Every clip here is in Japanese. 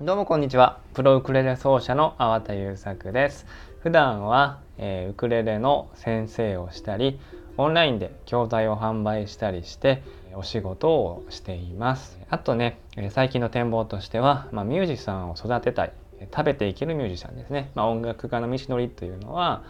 どうもこんにちは。プロウクレレ奏者の粟田優作です。普段は、えー、ウクレレの先生をしたりオンラインで教材を販売したりしてお仕事をしています。あとね最近の展望としては、まあ、ミュージシャンを育てたい。食べていけるミュージシャンですね、まあ、音楽家の道のりというのは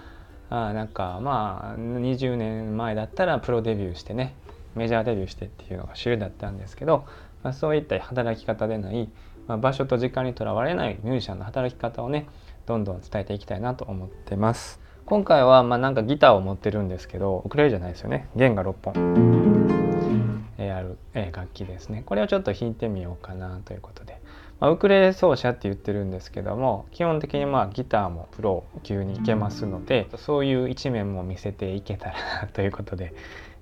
あなんかまあ20年前だったらプロデビューしてねメジャーデビューしてっていうのが主流だったんですけど、まあ、そういった働き方でない、まあ、場所と時間にとらわれないミュージシャンの働き方をねどんどん伝えていきたいなと思ってます。今回はまあなんかギターを持ってるんですけどウクレレじゃないですよね弦が6本、ある、楽器ですねこれをちょっと弾いてみようかなということで、まあ、ウクレレ奏者って言ってるんですけども基本的にまあギターもプロ級にいけますのでそういう一面も見せていけたらなということで、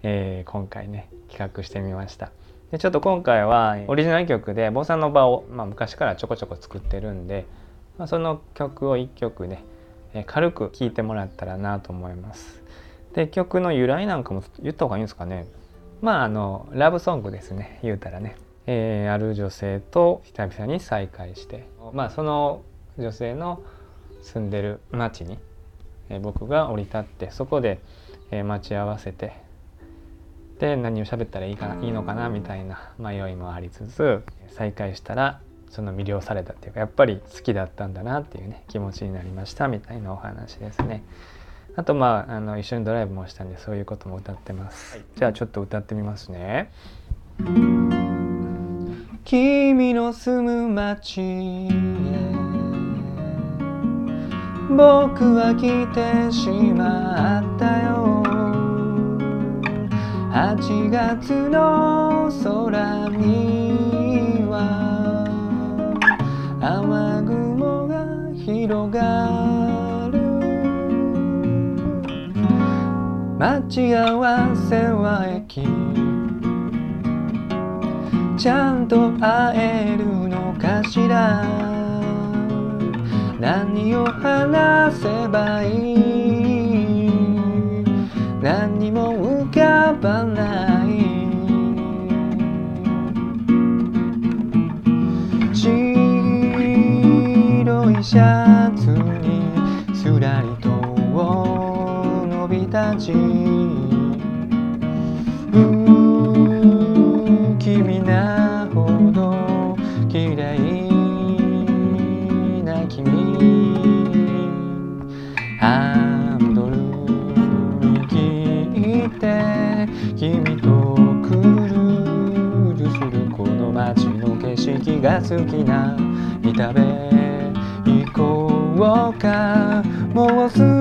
えー、今回ね企画してみました。でちょっと今回はオリジナル曲でボサノバを、まあ、昔からちょこちょこ作ってるんで、まあ、その曲を1曲ね軽く聴いてもらったらなと思います。で曲の由来なんかも言った方がいいんですかね。まああのラブソングですね。言うたらね、えー、ある女性と久々に再会して。まあその女性の住んでる町に、えー、僕が降り立ってそこで、えー、待ち合わせてで何を喋ったらいいかないいのかなみたいな迷いもありつつ再会したらその魅了されたっていうかやっぱり好きだったんだなっていうね気持ちになりましたみたいなお話ですね。あとまああの一緒にドライブもしたんでそういうことも歌ってます。はい、じゃあちょっと歌ってみますね。君の住む街へ僕は来てしまったよ8月の空には雨雲が広がる。待ち合わせは駅。ちゃんと会えるのかしら。何を話せばいいシャツにすらりと伸びたち。君なほど綺麗な君ハンドル握って君とクルーズするこの街の景色が好きな。見た目こうか。もうすぐ